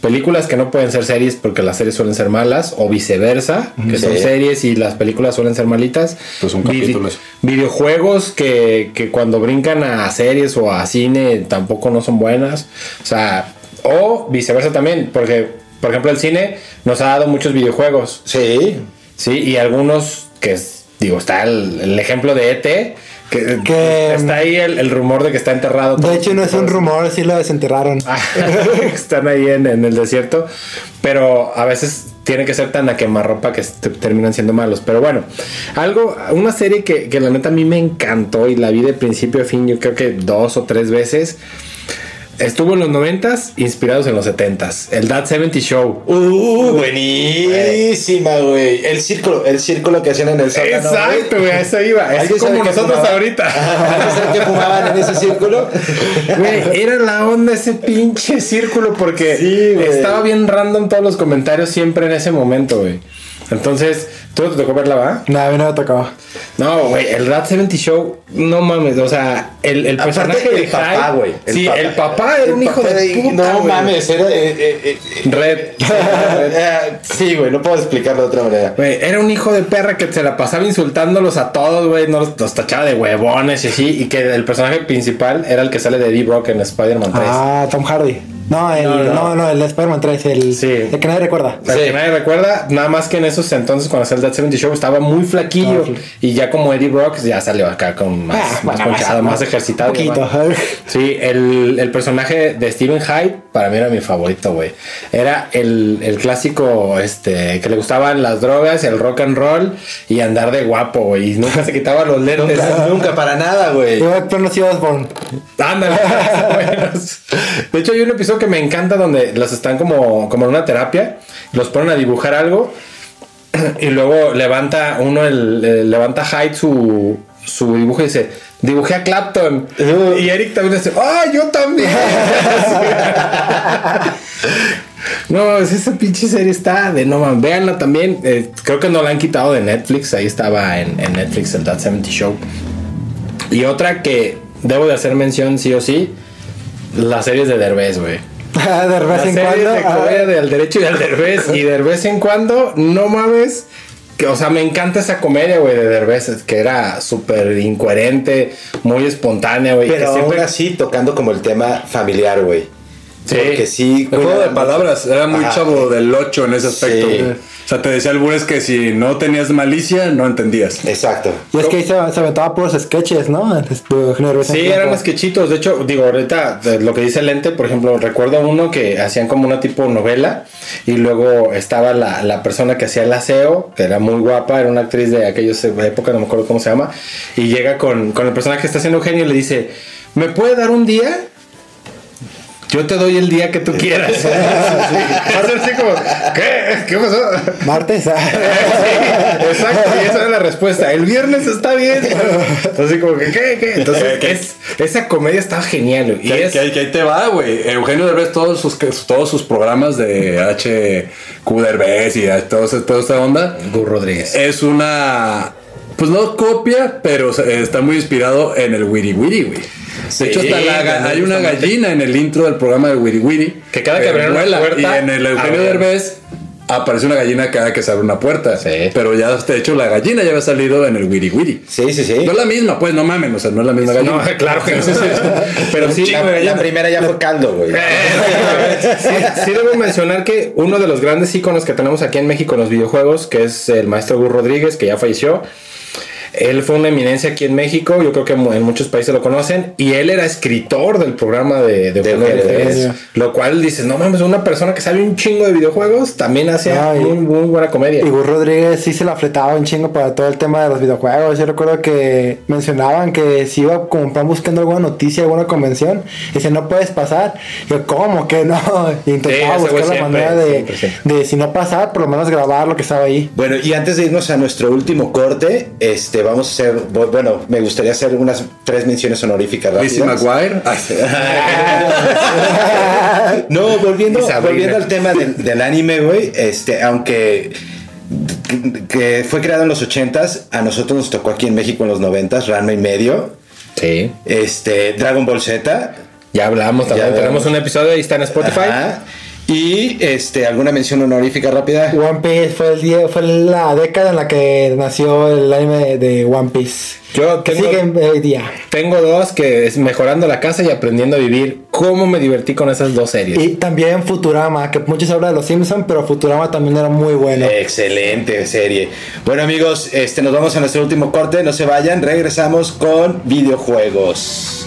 películas que no pueden ser series porque las series suelen ser malas o viceversa, que son series y las películas suelen ser malitas. Pues un Vide- capítulo eso. videojuegos que, que cuando brincan a series o a cine tampoco no son buenas. O sea, o viceversa también, porque por ejemplo el cine nos ha dado muchos videojuegos. Sí. Sí, y algunos que digo, está el, el ejemplo de ET, que, Que- está ahí el, el rumor de que está enterrado. De hecho, no es un rumor, sí lo desenterraron. Ah, Están ahí en, en el desierto, pero a veces tiene que ser tan a quemarropa que te- terminan siendo malos. Pero bueno, algo, una serie que, que la neta a mí me encantó y la vi de principio a fin, yo creo que dos o tres veces. Estuvo en los noventas, inspirados en los setentas. El That 70 Show. Uh, buenísima, güey. El círculo, el círculo que hacían en el sótano. Exacto, güey, a eso iba. Es ¿Alguien sabe como nosotros fumaba? ahorita. ¿Alguien sabe qué fumaban en ese círculo? Güey, era la onda ese pinche círculo porque Sí, estaba bien random todos los comentarios siempre en ese momento, güey. Entonces, ¿tú te tocó verla, va? No, a mí no me tocó. No, güey, el Rat 70 Show, no mames, o sea, el, el personaje de el papá, güey. Sí, el papá era El un hijo de puta, No mames, era. eh, eh, eh, Red. eh, sí, güey, no puedo explicarlo de otra manera. Güey, era un hijo de perra que se la pasaba insultándolos a todos, güey. No los, los tachaba de huevones y así. Y que el personaje principal era el que sale de Eddie Brock en Spider-Man 3. Ah, Tom Hardy. No, el, No, no, no. no, el Spider-Man 3, el, Sí. el que nadie recuerda. Sí. que nadie recuerda, nada más que en esos entonces cuando hacía el That 70 Show estaba muy flaquillo. Y ya como Eddie Brock ya salió acá con más, Ah, más bueno, ponchado, más- más ejercitado. Un poquito. Sí, el, el personaje de Steven Hyde para mí era mi favorito, güey. Era el, el clásico este que le gustaban las drogas, el rock and roll y andar de guapo, güey. Y nunca se quitaba los lentes. Nunca, nunca para nada, güey. Ozzy Osbourne. Ándale. De hecho, hay un episodio que me encanta donde los están como, como en una terapia, los ponen a dibujar algo y luego levanta uno, el, el- levanta Hyde su, su dibujo y dice, dibujé a Clapton. Y Eric también dice, ¡ah, yo también! No, es- esa pinche serie está de no man. Véanla también. eh, creo que no la han quitado de Netflix. Ahí estaba en, en Netflix el That 70 Show. Y otra que debo de hacer mención sí o sí. Las series de Derbez, güey. de vez Las en series cuando. de comedia del derecho y del Derbez. Y de vez en cuando, no mames. Que, o sea, me encanta esa comedia, güey, de Derbez. Que era súper incoherente, muy espontánea, güey. Pero que aún siempre- así tocando como el tema familiar, güey. Sí. Porque sí. El juego de palabras era muy Ajá. chavo del 8 en ese aspecto. Sí. O sea, te decía el Bures que si no tenías malicia, no entendías. Exacto. Y es que ahí se, se aventaba puros sketches, ¿no? Sí, eran sketchitos. De hecho, digo, ahorita lo que dice Lente, por ejemplo, recuerdo uno que hacían como una tipo novela y luego estaba la, la persona que hacía el aseo, que era muy guapa, era una actriz de aquellos época, no me acuerdo cómo se llama, y llega con, con el personaje que está haciendo Eugenio y le dice, ¿me puede dar un día? Yo te doy el día que tú quieras. Sí, así como, ¿qué? ¿Qué pasó? Martes. Sí, exacto, y esa era la respuesta. El viernes está bien. Así como que, ¿qué? ¿Qué? Entonces, es- esa comedia estaba genial. güey. Y Que, es, que- que ahí te va, güey. Eugenio Derbez, todos sus, que- todos sus programas de HQ Derbez y todo ese- toda esta onda, Gus Rodríguez. es una. Pues no copia, pero se- está muy inspirado en el Wiri Wiri, güey. De hecho, hasta la hay una gallina en el intro del programa de Wiri Wiri. Que cada que eh, abren una vuela. puerta, Y en el Eugenio. Derbez aparece una gallina cada que se abre una puerta. Sí. Pero ya, de hecho, la gallina ya había salido en el Wiri Wiri. Sí, sí, sí. No es la misma, pues, no mamen, o sea, no es la misma gallina. No, claro que no. Pero sí, la, la primera ya fue caldo, güey. sí, sí debo mencionar que uno de los grandes íconos que tenemos aquí en México en los videojuegos, que es el maestro Gus Rodríguez, que ya falleció. Él fue una eminencia aquí en México, yo creo que en muchos países lo conocen, y él era escritor del programa de, de Eugenio Derbez. lo cual dices, no mames, una persona que sabe un chingo de videojuegos también hace Ay. muy, muy buena comedia. Y Gus Rodríguez sí se la fletaba un chingo para todo el tema de los videojuegos. Yo recuerdo que mencionaban que si iba como plan buscando alguna noticia, alguna convención, dice no puedes pasar. Yo, ¿cómo que no? Y intentaba Sí, buscar la siempre, manera de, siempre, siempre. de si no pasar, por lo menos grabar lo que estaba ahí. Bueno, y antes de irnos a nuestro último corte, este, vamos a hacer, bueno, me gustaría hacer unas tres menciones honoríficas Lizzie. McGuire. No, volviendo, al tema del, del anime, güey, este, aunque que fue creado en los 80s, a nosotros nos tocó aquí en México en los 90s, Ranma y medio, Sí, este, Dragon Ball Z, ya hablamos también, Ya tenemos un episodio ahí está en Spotify. ajá, y este, alguna mención honorífica rápida. One Piece fue, el día, fue la década en la que nació el anime de One Piece. Yo Que tengo- hoy día. Tengo dos que es mejorando la casa y aprendiendo a vivir. ¿Cómo me divertí con esas dos series? Y también Futurama, que muchos hablan de los Simpsons, pero Futurama también era muy bueno. Excelente serie. Bueno amigos, este, nos vamos a nuestro último corte, no se vayan, regresamos con videojuegos.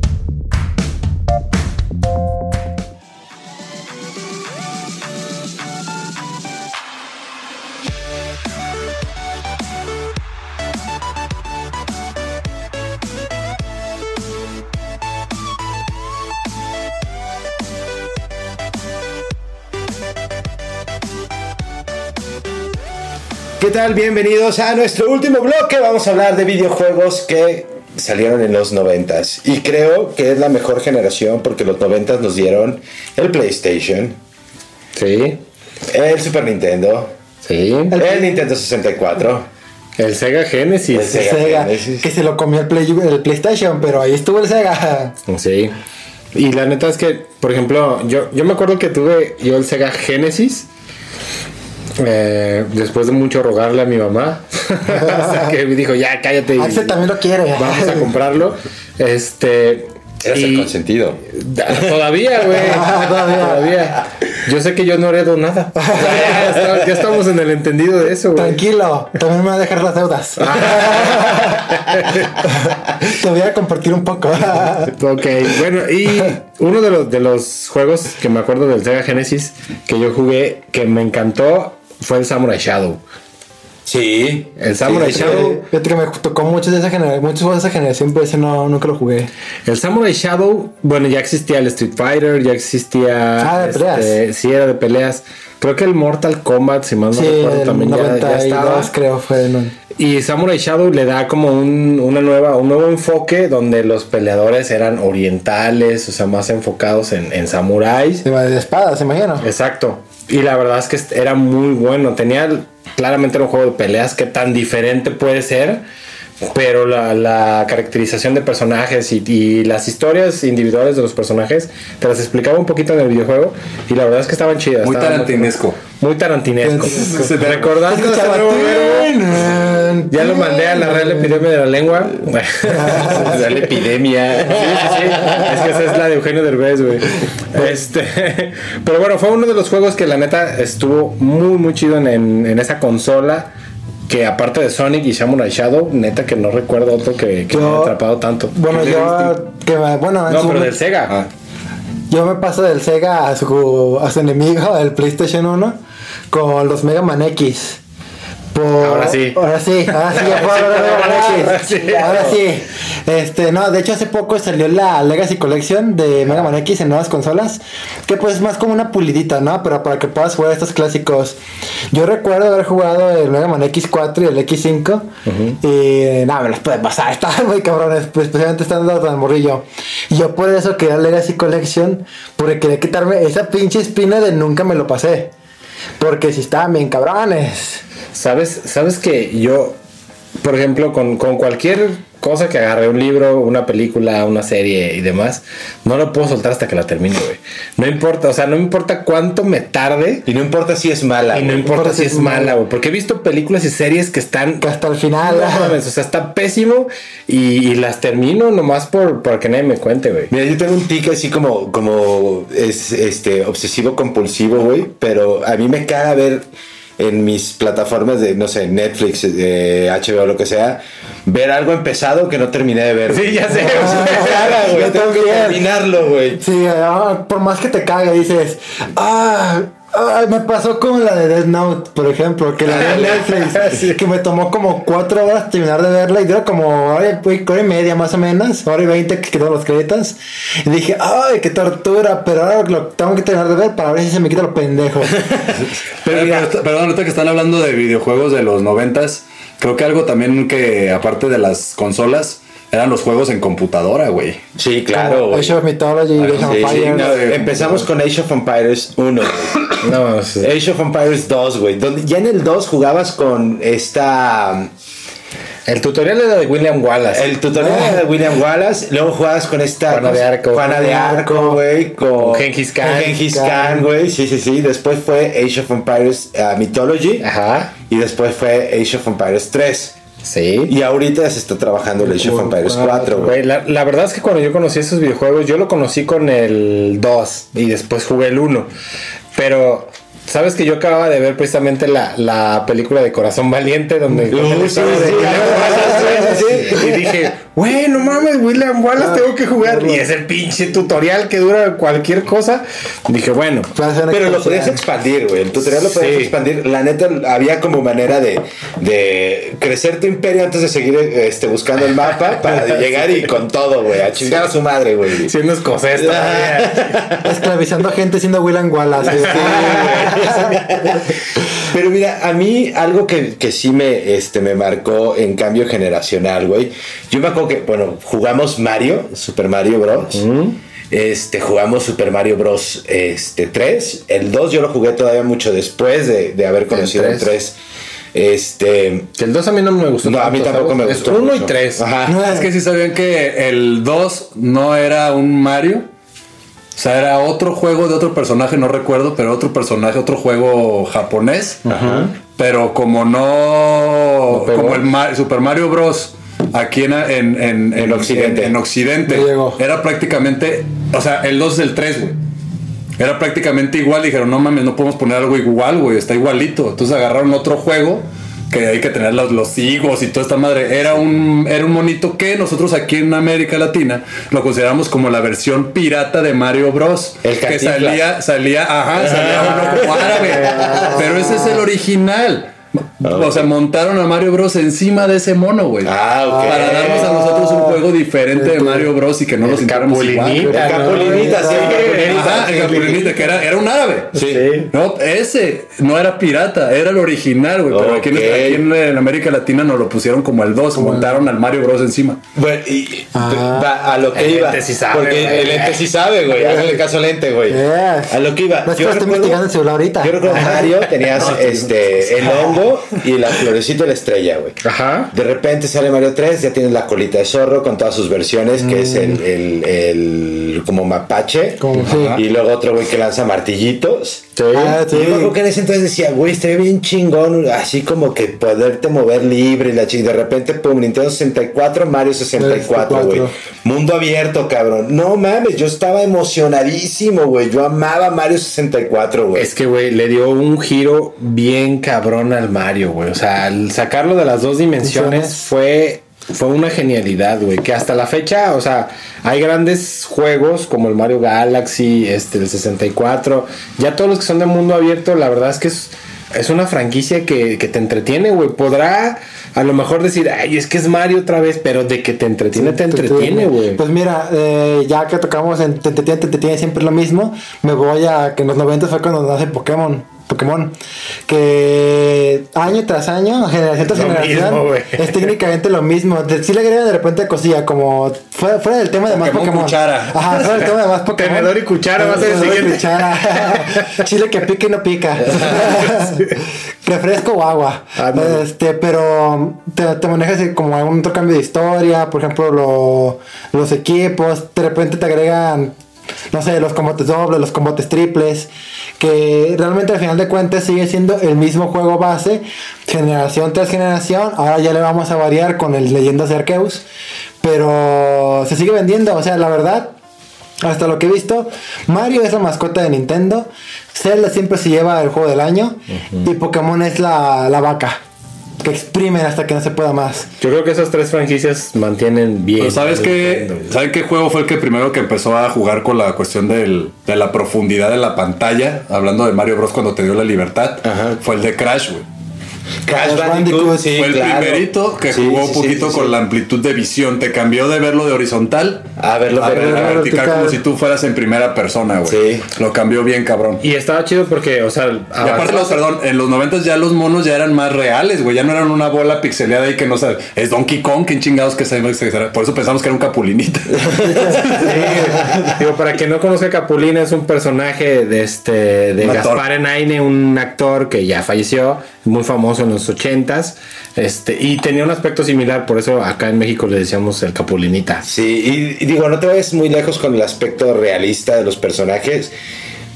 Tal? Bienvenidos a nuestro último bloque. Vamos a hablar de videojuegos que salieron en los noventas. Y creo que es la mejor generación porque los noventas nos dieron el PlayStation, Sí, el Super Nintendo, sí. el Nintendo 64. El Sega Genesis. El Sega Sega, Genesis. que se lo comió el, Play- el PlayStation, pero ahí estuvo el Sega. Sí. Y la neta es que, por ejemplo, yo, yo me acuerdo que tuve yo el Sega Genesis. Eh, después de mucho rogarle a mi mamá. hasta que me dijo, ya cállate. y Axel también lo quiere. Vamos a comprarlo. Este. Eras el y- consentido. Todavía, güey. Ah, todavía. Todavía. Yo sé que yo no heredo nada. Ya estamos en el entendido de eso, güey. Tranquilo, también me va a dejar las deudas. Te voy a compartir un poco. Ok, bueno, y uno de los, de los juegos que me acuerdo del Sega Genesis que yo jugué, que me encantó, fue el Samurai Shadow. Sí. El Samurai Shadow. Fíjate que me tocó muchos de esa generación, muchos juegos de esa generación, pero ese no, nunca lo jugué. El Samurai Shadow, bueno, ya existía el Street Fighter, ya existía. Ah, de peleas. Sí, era de peleas. Creo que el Mortal Kombat, si mal no Sí, recuerdo, también ya, ya 92 estaba. creo fue. ¿no? Y Samurai Shadow le da como un, una nueva, un nuevo enfoque donde los peleadores eran orientales, o sea, más enfocados en, en samuráis. De, de espadas, imagino. Exacto. Y la verdad es que era muy bueno. Tenía claramente era un juego de peleas que tan diferente puede ser. pero la, la caracterización de personajes y, y las historias individuales de los personajes te las explicaba un poquito en el videojuego y la verdad es que estaban chidas. Muy estaban tarantinesco. Muy tarantinesco. Se te Recordando ese Escuchaba, nuevo verbo, "Tin, ya lo mandé a la Real Epidemia de la Lengua. La epidemia. Sí, sí, sí. Es que esa es la de Eugenio Derbez, güey. Este, pero bueno, fue uno de los juegos que la neta estuvo muy, muy chido en, en- en esa consola. Que aparte de Sonic y Samurai Shadow, neta que no recuerdo otro que, que me haya atrapado tanto. Bueno, yo. Que, bueno, en No, pero del Sega. Yo me paso del Sega a su, a su enemigo, el PlayStation 1, con los Mega Man X. Por- Ahora sí. Ahora sí, ahora sí, ya puedo Mega Man X. Ahora sí. Ahora sí. Este, no, de hecho hace poco salió la Legacy Collection de Mega Man X en nuevas consolas, que pues es más como una pulidita, ¿no? Pero para que puedas jugar estos clásicos. Yo recuerdo haber jugado el Mega Man X4 y el X5 y nada, me los puede pasar, estaban muy cabrones, pues, especialmente estando tan morrillo. Y yo por eso quería Legacy Collection, porque quería quitarme esa pinche espina de nunca me lo pasé. Porque si estaban bien cabrones. ¿Sabes, sabes que yo, por ejemplo, con, con cualquier cosa que agarre, un libro, una película, una serie y demás, no lo puedo soltar hasta que la termine, güey. No importa, o sea, no importa cuánto me tarde. Y no importa si es mala. Y no importa si es mala, güey. Porque he visto películas y series que están. Que hasta el final. No o sea, está pésimo. Y, y las termino nomás por, por que nadie me cuente, güey. Mira, yo tengo un tic así como, como es este obsesivo compulsivo, güey. Pero a mí me caga ver en mis plataformas de, no sé, Netflix, de HBO, lo que sea, ver algo empezado que no terminé de ver. Sí, ya sé. Me caga, güey. Tengo que terminarlo, güey. Sí, ah, por más que te cague, dices, ah, ah, me pasó con la de Death Note, por ejemplo, que la de Netflix, que me tomó como cuatro horas terminar de verla y dura como hora, y- hora y media más o menos, hora y veinte que quedó los créditos. Y dije, ay, qué tortura, pero ahora lo tengo que terminar de ver para ver si se me quita lo pendejo. Pero, pero, perdón, ahorita que están hablando de videojuegos de los noventas, creo que algo también que aparte de las consolas, eran los juegos en computadora, güey. Sí, claro. Age of Mythology, Age of Sí, sí, Empires. no, empezamos con Age of Empires 1. No, sea, Age of Empires 2, güey. Donde ya en el 2 jugabas con esta. el tutorial era de William Wallace. El tutorial era de William Wallace. Luego jugabas con esta. Juana de Arco. Juana de Arco, güey. Con Con Genghis Khan. Genghis Khan, güey. Sí, sí, sí. Después fue Age of Empires uh, Mythology. Ajá. Y después fue Age of Empires 3. Sí. Y ahorita se está trabajando el Age of Empires 4, güey. La, la verdad es que cuando yo conocí esos videojuegos, yo lo conocí con el 2 y después jugué el 1. Pero, ¿sabes que yo acababa de ver precisamente la, la película de Corazón Valiente? Donde sí, sí, sí, sí, sí. Y dije, güey, no mames, William Wallace, tengo que jugar. Y es el pinche tutorial que dura cualquier cosa. Dije, bueno. Pero lo podías expandir, güey. El tutorial lo podías Sí. expandir. La neta, había como manera de, de crecer tu imperio antes de seguir este, buscando el mapa para llegar y con todo, güey. A chingar a su madre, güey. Siendo escocés todavía. Esclavizando a gente siendo William Wallace. Pero mira, a mí algo que, que sí me, este, me marcó en cambio generacional, güey. Yo me acuerdo que, bueno, jugamos Mario, Super Mario Bros. Este, jugamos Super Mario Bros. Este, 3. El 2 yo lo jugué todavía mucho después de, de haber conocido el 3. Este. Que el 2 a mí no me gustó. No, a mí tanto, tampoco me ¿sabes? gustó. Es 1 y mucho. 3. Ajá. Es que sí sabían que el 2 no era un Mario. O sea, era otro juego de otro personaje, no recuerdo, pero otro personaje, otro juego japonés. Pero como no. Como el Ma- Super Mario Bros. Aquí en, en, en- en Occidente. En, en Occidente. Llegó. Era prácticamente. O sea, el 2 es el 3, güey. Era prácticamente igual. Dijeron, no mames, no podemos poner algo igual, güey. Está igualito. Entonces agarraron otro juego que hay que tener los, los higos y toda esta madre. Era un, era un monito que nosotros aquí en América Latina lo consideramos como la versión pirata de Mario Bros. El que salía, salía, ajá, salía uno como árabe. Pero ese es el original. O sea, montaron a Mario Bros encima de ese mono, güey. Ah, ok. Para darnos a nosotros un juego diferente de Mario Bros y que no nos sintiéramos igual. Capulinita, El ¿no? Capulinita, sí, el el Capulinita, que era, era un árabe. Sí. No, ese no era pirata, era el original, güey. Pero aquí, en, aquí en, en América Latina nos lo pusieron como el 2, montaron al Mario Bros encima. Bueno, y va a lo que El iba. lente sí sabe, porque güey. el lente sí sabe, güey. Háganle caso al lente, güey. A lo que iba. No Yo lo recuerdo- investigando el celular ahorita. Yo recuerdo que Mario tenías este el hongo y la florecita de la estrella, güey. Ajá. De repente sale Mario 3, ya tienes la colita de zorro con todas sus versiones, que es el, el, el- como mapache. Como- sí. Y luego otro güey que lanza martillitos. Ah, sí. Y yo me acuerdo que en ese entonces decía, güey, estaría bien chingón, así como que poderte mover libre y la ching. De repente, pum, Nintendo 64, Mario 64, güey. 64. Mundo abierto, cabrón. No mames, yo estaba emocionadísimo, güey. Yo amaba Mario 64, güey. Es que, güey, le dio un giro bien cabrón al Mario, güey. O sea, al sacarlo de las dos Dimensiones. fue, fue una genialidad, güey. Que hasta la fecha, o sea, hay grandes juegos como el Mario Galaxy, este, el 64. Ya todos los que son de mundo abierto, la verdad es que es, es una franquicia que, que te entretiene, güey. Podrá a lo mejor decir, ay, es que es Mario otra vez, pero de que te entretiene, te entretiene, güey. Pues mira, eh, ya que tocamos en Te entretiene, te entretiene siempre lo mismo, me voy a que en los 90 fue cuando nace Pokémon. Pokémon, que año tras año, generación tras Lo generación, mismo, es técnicamente lo mismo. De, sí le agregan de repente cosilla, como fuera, fuera del tema de más Pokémon cuchara. Ajá, fuera del tema de más Pokémon. Tenedor y cuchara va a ser el siguiente. cuchara. Chile que pica y no pica. Refresco o agua. Ándale. Este, pero te, te manejas como algún otro cambio de historia, por ejemplo, lo- los equipos, de repente te agregan, no sé, los combates dobles, los combates triples, que realmente al final de cuentas sigue siendo el mismo juego base, generación tras generación, ahora ya le vamos a variar con el Leyendas de Arceus, pero se sigue vendiendo, o sea, la verdad, hasta lo que he visto, Mario es la mascota de Nintendo, Zelda siempre se lleva el juego del año y Pokémon es la, la vaca que exprimen hasta que no se pueda más. Yo creo que esas tres franquicias mantienen bien. Pero sabes qué. ¿saben qué juego fue el que primero que empezó a jugar con la cuestión del- de la profundidad de la pantalla? Hablando de Mario Bros. cuando te dio la libertad, Ajá. fue el de Crash, güey. Crash Bandicoot, Bandicoot, sí, fue el claro. primerito que Sí, jugó un sí, poquito sí, con sí. la amplitud de visión. Te cambió de verlo de horizontal A verlo a de ver- a vertical. vertical como si tú fueras en primera persona, güey. Sí. Lo cambió bien, cabrón. Y estaba chido porque, o sea, Y aparte, los, perdón, en los 90 ya los monos ya eran más reales, güey. Ya no eran una bola pixeleada y que no sabe. Es Donkey Kong, ¿quién chingados que se Por eso pensamos que era un capulinita. Sí, digo, para quien no conozca Capulina, es un personaje de este de Un actor. Gaspar Enaine, un actor que ya falleció, muy famoso en los ochentas, este, y tenía un aspecto similar, por eso acá en México le decíamos el Capulinita. Sí, y, y digo, no te vayas muy lejos con el aspecto realista de los personajes.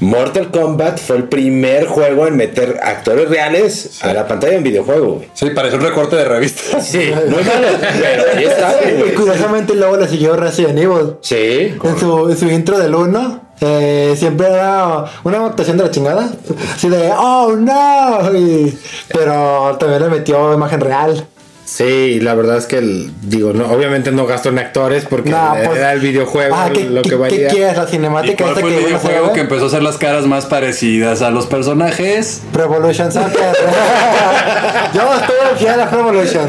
Mortal Kombat fue el primer juego en meter actores reales a la pantalla de un videojuego. Sí, parece un recorte de revista. Sí, es malo, pero ahí está, Y curiosamente luego le siguió Resident Evil. Sí, En su, en su intro del 1, eh, siempre era una actuación de la chingada. Así de, oh no. Pero también le metió imagen real. Sí, la verdad es que el- digo, no, obviamente no gastó en actores porque era pues- el videojuego Ah, ¿qué, lo qué- que qué valía. quieres? La ¿Y cinemática cuál esta fue el que se videojuego que empezó a hacer las caras más parecidas a los personajes? Revolution Soccer. Yo estoy fiel a Revolution.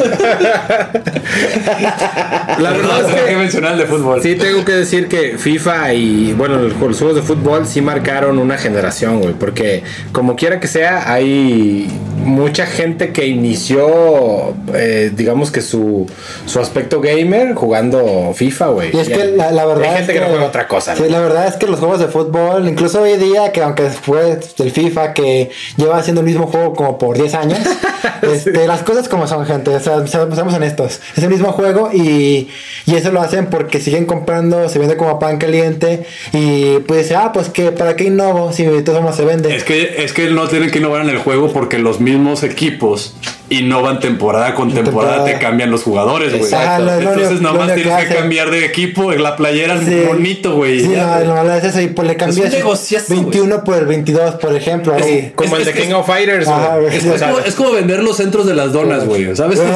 La verdad es Hay que que mencionar el de fútbol. Sí, tengo que decir que FIFA y, bueno, el- los juegos de fútbol sí marcaron una generación, güey. Porque, como quiera que sea, hay mucha gente que inició, eh, digamos que su, su aspecto gamer jugando FIFA, güey. Y es Y que hay- la, la verdad Hay es gente que, no juega otra cosa, Sí, la verdad es que los juegos de fútbol, incluso hoy día, que aunque fue del FIFA, que lleva haciendo el mismo juego como por 10 años, este, las cosas como son, gente. O sea, seamos honestos. Es el mismo juego y, y eso lo hacen porque siguen comprando, se vende como pan caliente. Y pues dice, ah, pues que para qué innovo si de todos modos se vende. Es que, es que no tienen que innovar en el juego porque los mismos equipos innovan temporada con temporada, Temporada. te cambian los jugadores, güey. Lo Entonces único- lo nomás tienes que cambiar de equipo, la playera es Sí. bonito, güey. Sí, ya, no, no, no es eso. Y pues le cambias negociazo, 21 por el 22, por ejemplo. ahí. Como Es- el de es- King of Fighters, güey. Es, es como, es como vender los centros de las donas, güey. ¿Sabes?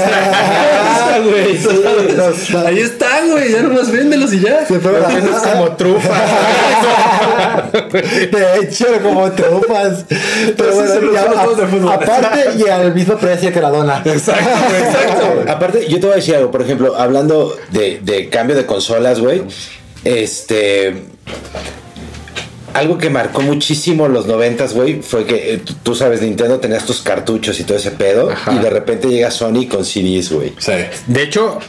Ah, güey. Sí, Ahí están, güey. Ya nomás véndelos y ya. Se fue la- Es como trufa. De hecho, como trufas. Pero bueno, aparte y al mismo precio que la dona. Exacto. Exacto. Aparte, yo te voy a decir algo, por ejemplo, hablando de, de cambio de consolas, güey. Este. Algo que marcó muchísimo los noventas, güey, fue que eh, tú, sabes, Nintendo tenías tus cartuchos y todo ese pedo, Ajá. y de repente llega Sony con CDs, güey. Sí. De hecho,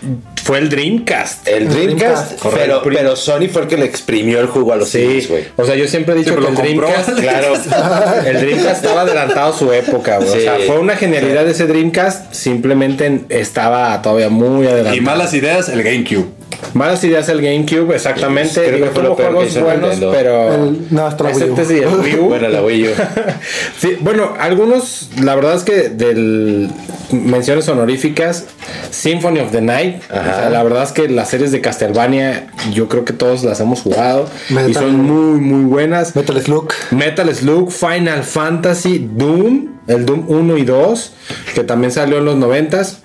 fue el Dreamcast. El Dreamcast, Correcto. pero, pero Sony fue el que le exprimió el jugo a los Sí, CDs, güey. o sea, yo siempre he dicho Sí, que el lo compró. Dreamcast, claro, el Dreamcast estaba adelantado a su época, güey. Sí. O sea, fue una genialidad ese Dreamcast, simplemente estaba todavía muy adelantado. Y malas ideas, el GameCube. Malas ideas el GameCube, exactamente. Creo Digo, que fue lo tuvo peor que juegos hizo buenos, Nintendo. pero. El- no, hasta la Wii U. excepto ese y el Wii U. Bueno, la Wii U. Sí, bueno, algunos, la verdad es que del menciones honoríficas, Symphony of the Night, Ajá. o sea, la verdad es que las series de Castlevania, yo creo que todos las hemos jugado y Metal- son muy, muy buenas. Metal Slug. Metal Slug, Final Fantasy, Doom, el Doom 1 y 2, que también salió en los 90s.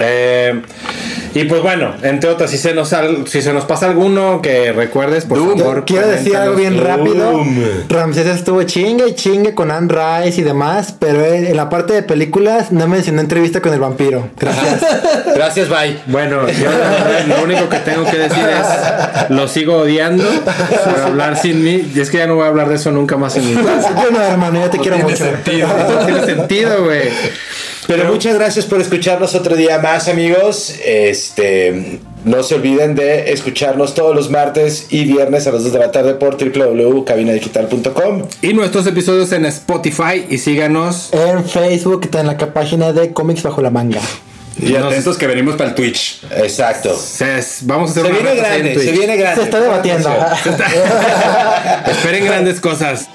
Eh, y pues bueno, entre otras, si se nos si se nos pasa alguno que recuerdes, por favor. quiero decir algo bien rápido. Ramsés estuvo chingue y chingue con Anne Rice y demás, pero en la parte de películas no mencionó entrevista con el vampiro. Gracias. Gracias, bye. Bueno, yo lo único que tengo que decir es lo sigo odiando por hablar sin mí. Y es que ya no voy a hablar de eso nunca más en mi vida. Yo no, hermano, yo te quiero tiene mucho. sentido. No tiene sentido, güey. Pero muchas gracias por escucharnos otro día más, amigos. Este, no se olviden de escucharnos todos los martes y viernes a las 2 de la tarde por www.cabinadigital.com. Y nuestros episodios en Spotify y síganos. En Facebook está en la página de cómics bajo la manga. Y atentos que venimos para el Twitch. Exacto. Se- vamos a hacer Se una viene en grande, Twitch. se viene grande. Se está debatiendo. Esperen grandes cosas.